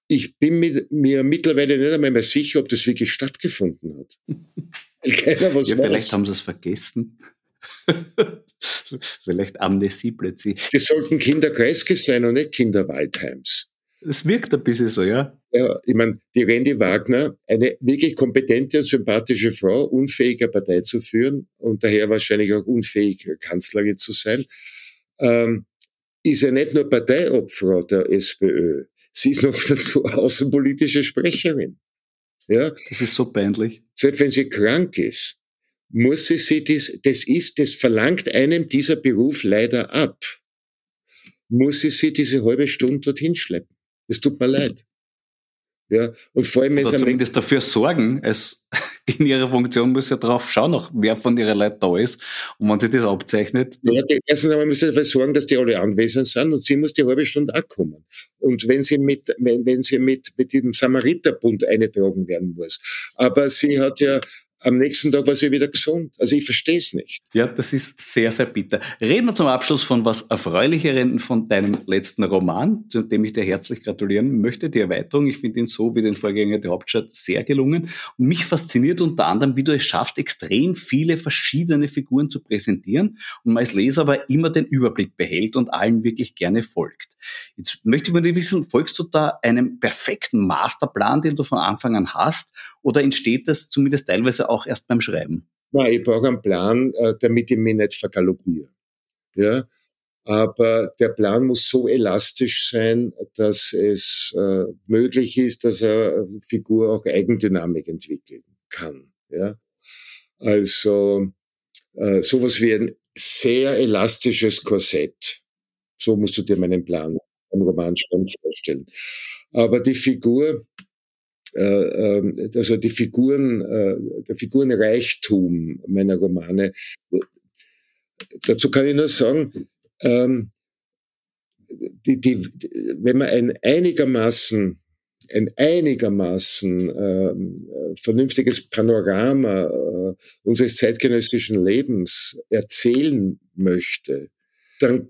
Ich bin mit, mir mittlerweile nicht einmal mehr sicher, ob das wirklich stattgefunden hat. keiner was ja, weiß. Vielleicht haben sie es vergessen. vielleicht Amnesie plötzlich. Das sollten Kinder Kreiskes sein und nicht Kinder Waldheims. Es wirkt ein bisschen so, ja. Ja, ich meine, die Randy Wagner, eine wirklich kompetente und sympathische Frau, unfähiger Partei zu führen und daher wahrscheinlich auch unfähig, Kanzlerin zu sein, ähm, ist ja nicht nur Parteiobfrau der SPÖ, sie ist noch dazu außenpolitische Sprecherin. Ja? Das ist so peinlich. Selbst wenn sie krank ist, muss sie sich das, das ist, das verlangt einem dieser Beruf leider ab. Muss sie sich diese halbe Stunde dorthin schleppen. Es tut mir leid. Ja, und vor allem Oder zumindest dafür sorgen, es in ihrer Funktion muss ja drauf schauen, noch wer von ihrer Leuten da ist. Und wenn sie das abzeichnet. Ja, die, erstens einmal muss sie dafür sorgen, dass die alle anwesend sind und sie muss die halbe Stunde auch kommen. Und wenn sie mit, wenn, wenn sie mit, mit dem Samariterbund eingetragen werden muss. Aber sie hat ja am nächsten Tag war sie wieder gesund. Also ich verstehe es nicht. Ja, das ist sehr, sehr bitter. Reden wir zum Abschluss von was Erfreulicheren von deinem letzten Roman, zu dem ich dir herzlich gratulieren möchte. Die Erweiterung, ich finde ihn so wie den Vorgänger der Hauptstadt sehr gelungen. Und mich fasziniert unter anderem, wie du es schaffst, extrem viele verschiedene Figuren zu präsentieren und man als Leser aber immer den Überblick behält und allen wirklich gerne folgt. Jetzt möchte ich von dir wissen, folgst du da einem perfekten Masterplan, den du von Anfang an hast oder entsteht das zumindest teilweise auch erst beim Schreiben? Nein, ich brauche einen Plan, äh, damit ich mich nicht vergaloppiere. Ja? Aber der Plan muss so elastisch sein, dass es äh, möglich ist, dass eine Figur auch Eigendynamik entwickeln kann. Ja? Also äh, sowas wie ein sehr elastisches Korsett. So musst du dir meinen Plan im Roman schon vorstellen. Aber die Figur also die Figuren, äh, der Figurenreichtum meiner Romane. Dazu kann ich nur sagen, ähm, die, die, wenn man ein einigermaßen ein einigermaßen äh, vernünftiges Panorama äh, unseres zeitgenössischen Lebens erzählen möchte, dann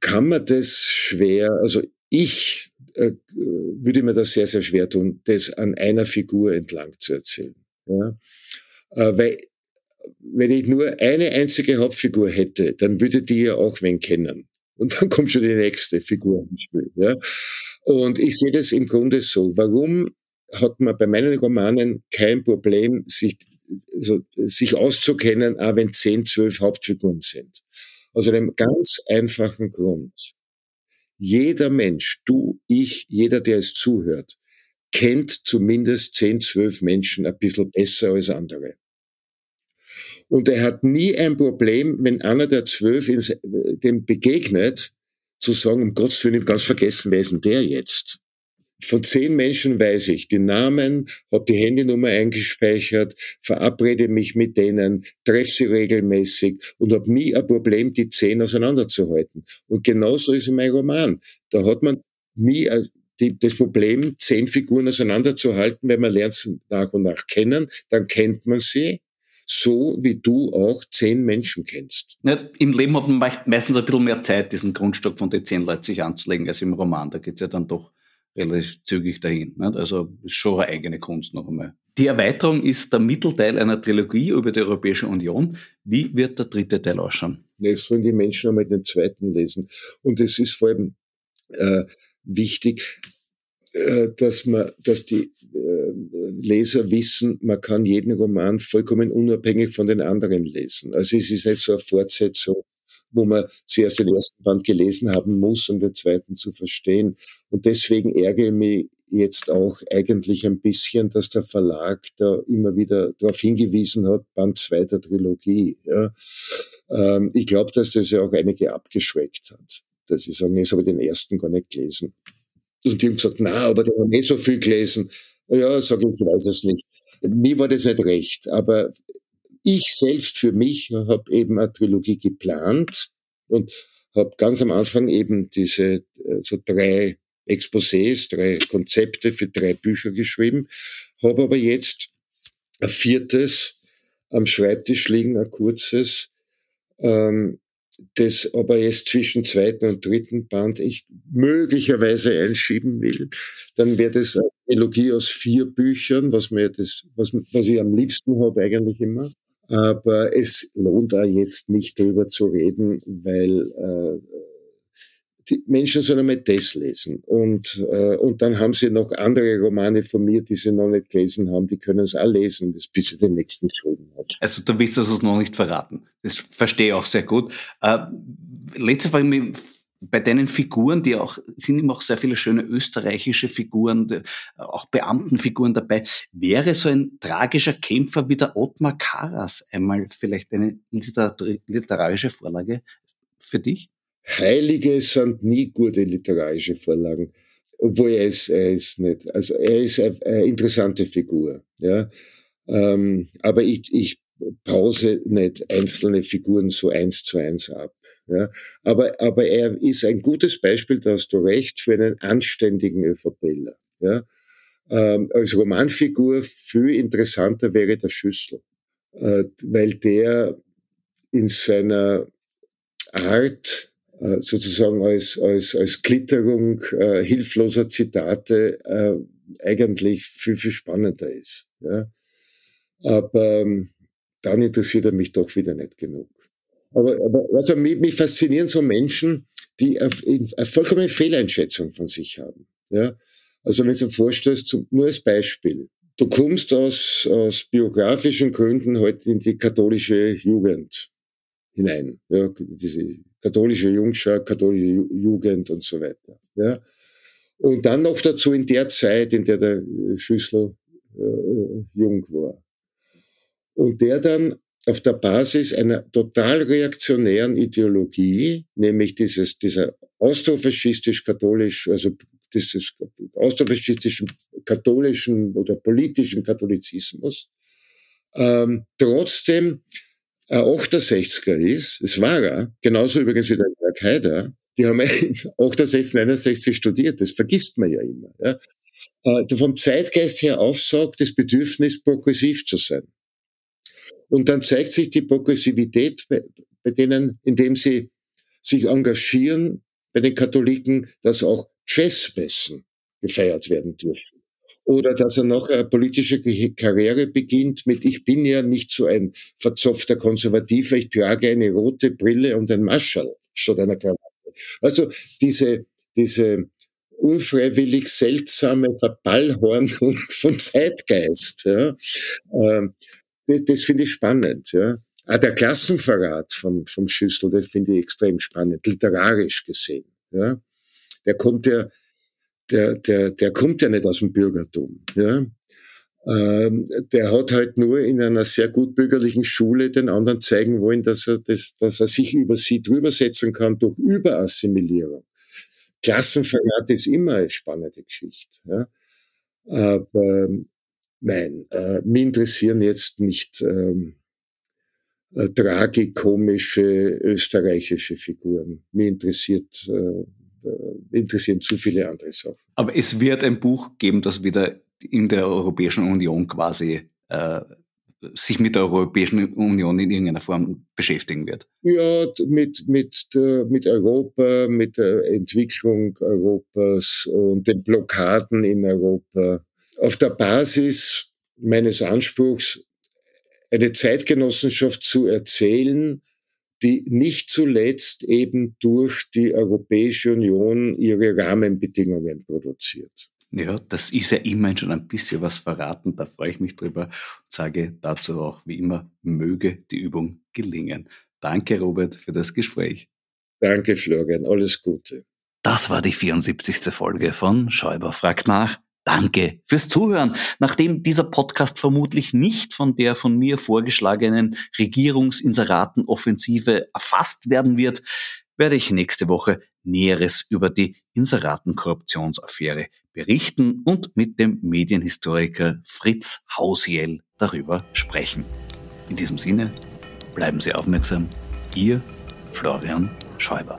kann man das schwer, also ich äh, würde mir das sehr, sehr schwer tun, das an einer Figur entlang zu erzählen. Ja? Äh, weil wenn ich nur eine einzige Hauptfigur hätte, dann würde die ja auch wen kennen. Und dann kommt schon die nächste Figur ins Spiel. Ja? Und ich sehe das im Grunde so. Warum hat man bei meinen Romanen kein Problem, sich, also, sich auszukennen, auch wenn zehn, zwölf Hauptfiguren sind? Aus einem ganz einfachen Grund. Jeder Mensch, du, ich, jeder, der es zuhört, kennt zumindest 10, 12 Menschen ein bisschen besser als andere. Und er hat nie ein Problem, wenn einer der zwölf dem begegnet, zu sagen, um Gottes Willen, ich ganz vergessen, wer ist denn der jetzt? Von zehn Menschen weiß ich die Namen, habe die Handynummer eingespeichert, verabrede mich mit denen, treffe sie regelmäßig und habe nie ein Problem, die zehn auseinanderzuhalten. Und genauso ist in meinem Roman. Da hat man nie die, das Problem, zehn Figuren auseinanderzuhalten, wenn man lernt sie nach und nach kennen, dann kennt man sie, so wie du auch zehn Menschen kennst. Ja, Im Leben hat man meistens ein bisschen mehr Zeit, diesen Grundstock von den zehn Leuten sich anzulegen, als im Roman. Da geht's ja dann doch relativ zügig dahin. Nicht? Also ist schon eine eigene Kunst noch einmal. Die Erweiterung ist der Mittelteil einer Trilogie über die Europäische Union. Wie wird der dritte Teil ausschauen? Jetzt sollen die Menschen einmal den zweiten lesen. Und es ist vor allem äh, wichtig, äh, dass man, dass die äh, Leser wissen, man kann jeden Roman vollkommen unabhängig von den anderen lesen. Also es ist nicht so eine Fortsetzung, wo man zuerst den ersten Band gelesen haben muss, um den zweiten zu verstehen. Und deswegen ärgere ich mich jetzt auch eigentlich ein bisschen, dass der Verlag da immer wieder darauf hingewiesen hat, Band 2 der Trilogie. Ja. Ähm, ich glaube, dass das ja auch einige abgeschreckt hat, dass sie sagen, jetzt habe ich den ersten gar nicht gelesen. Und die haben gesagt, na, aber die haben eh so viel gelesen. Ja, sage ich, ich weiß es nicht. Mir war das nicht recht, aber ich selbst für mich habe eben eine Trilogie geplant und habe ganz am Anfang eben diese so drei Exposés, drei Konzepte für drei Bücher geschrieben, habe aber jetzt ein viertes am Schreibtisch liegen, ein kurzes, ähm, das aber jetzt zwischen zweiten und dritten Band ich möglicherweise einschieben will, dann wäre das eine Trilogie aus vier Büchern, was mir das, was, was ich am liebsten habe eigentlich immer. Aber es lohnt da jetzt nicht drüber zu reden, weil äh, die Menschen sollen einmal das lesen. Und, äh, und dann haben sie noch andere Romane von mir, die sie noch nicht gelesen haben, die können es auch lesen, bis sie den nächsten geschrieben hat. Also du willst das noch nicht verraten. Das verstehe ich auch sehr gut. Äh, letzte Frage, bei deinen Figuren, die auch, sind immer auch sehr viele schöne österreichische Figuren, auch Beamtenfiguren dabei. Wäre so ein tragischer Kämpfer wie der Ottmar Karas einmal vielleicht eine literarische Vorlage für dich? Heilige sind nie gute literarische Vorlagen. Obwohl er ist, er ist nicht, also er ist eine, eine interessante Figur, ja. Ähm, aber ich, ich pause nicht einzelne Figuren so eins zu eins ab, ja. Aber, aber er ist ein gutes Beispiel, da hast du recht, für einen anständigen ÖVPler, ja. Ähm, als Romanfigur viel interessanter wäre der Schüssel, äh, weil der in seiner Art äh, sozusagen als, als, als Glitterung äh, hilfloser Zitate äh, eigentlich viel, viel spannender ist. Ja? Aber ähm, dann interessiert er mich doch wieder nicht genug. Aber, aber also mich, mich faszinieren so Menschen, die eine, vollkommene Fehleinschätzung von sich haben. Ja? Also wenn du dir vorstellst, nur als Beispiel, du kommst aus, aus biografischen Gründen heute halt in die katholische Jugend hinein. Ja, diese katholische Jungschar, katholische Jugend und so weiter. Ja. Und dann noch dazu in der Zeit, in der der Schüssel äh, jung war. Und der dann auf der Basis einer total reaktionären Ideologie, nämlich dieses, dieser austrofaschistisch-katholisch, also dieses austrofaschistischen katholischen oder politischen Katholizismus, ähm, trotzdem ein 68er ist, es war er, genauso übrigens wie der Jörg Haider, die haben 68, 69 studiert, das vergisst man ja immer. Ja. Äh, vom Zeitgeist her aufsaugt das Bedürfnis, progressiv zu sein. Und dann zeigt sich die Progressivität bei, denen, indem sie sich engagieren, bei den Katholiken, dass auch Jazzmessen gefeiert werden dürfen oder dass er noch eine politische Karriere beginnt mit, ich bin ja nicht so ein verzopfter Konservativer, ich trage eine rote Brille und ein Marschall statt einer Krawatte. Also diese, diese unfreiwillig seltsame Verballhornung von Zeitgeist, ja, ähm, das, das finde ich spannend. Ja. Ah, der Klassenverrat vom, vom Schüssel, das finde ich extrem spannend, literarisch gesehen. Ja. Der kommt ja der, der, der kommt ja nicht aus dem Bürgertum. Ja? Ähm, der hat halt nur in einer sehr gut bürgerlichen Schule den anderen zeigen wollen, dass er, das, dass er sich über sie drüber setzen kann durch Überassimilierung. Klassenverrat ist immer eine spannende Geschichte. Ja. Aber nein, äh, mich interessieren jetzt nicht ähm, äh, tragikomische österreichische Figuren. Mich interessiert, äh, äh, interessieren zu viele andere Sachen. Aber es wird ein Buch geben, das wieder in der Europäischen Union quasi äh, sich mit der Europäischen Union in irgendeiner Form beschäftigen wird. Ja, mit, mit, mit Europa, mit der Entwicklung Europas und den Blockaden in Europa. Auf der Basis meines Anspruchs, eine Zeitgenossenschaft zu erzählen, die nicht zuletzt eben durch die Europäische Union ihre Rahmenbedingungen produziert. Ja, das ist ja immerhin schon ein bisschen was verraten, da freue ich mich drüber und sage dazu auch wie immer, möge die Übung gelingen. Danke, Robert, für das Gespräch. Danke, Florian, alles Gute. Das war die 74. Folge von Schäuber fragt nach. Danke fürs Zuhören. Nachdem dieser Podcast vermutlich nicht von der von mir vorgeschlagenen Regierungsinseratenoffensive erfasst werden wird, werde ich nächste Woche Näheres über die Inseratenkorruptionsaffäre berichten und mit dem Medienhistoriker Fritz Hausiel darüber sprechen. In diesem Sinne, bleiben Sie aufmerksam. Ihr Florian Schäuber.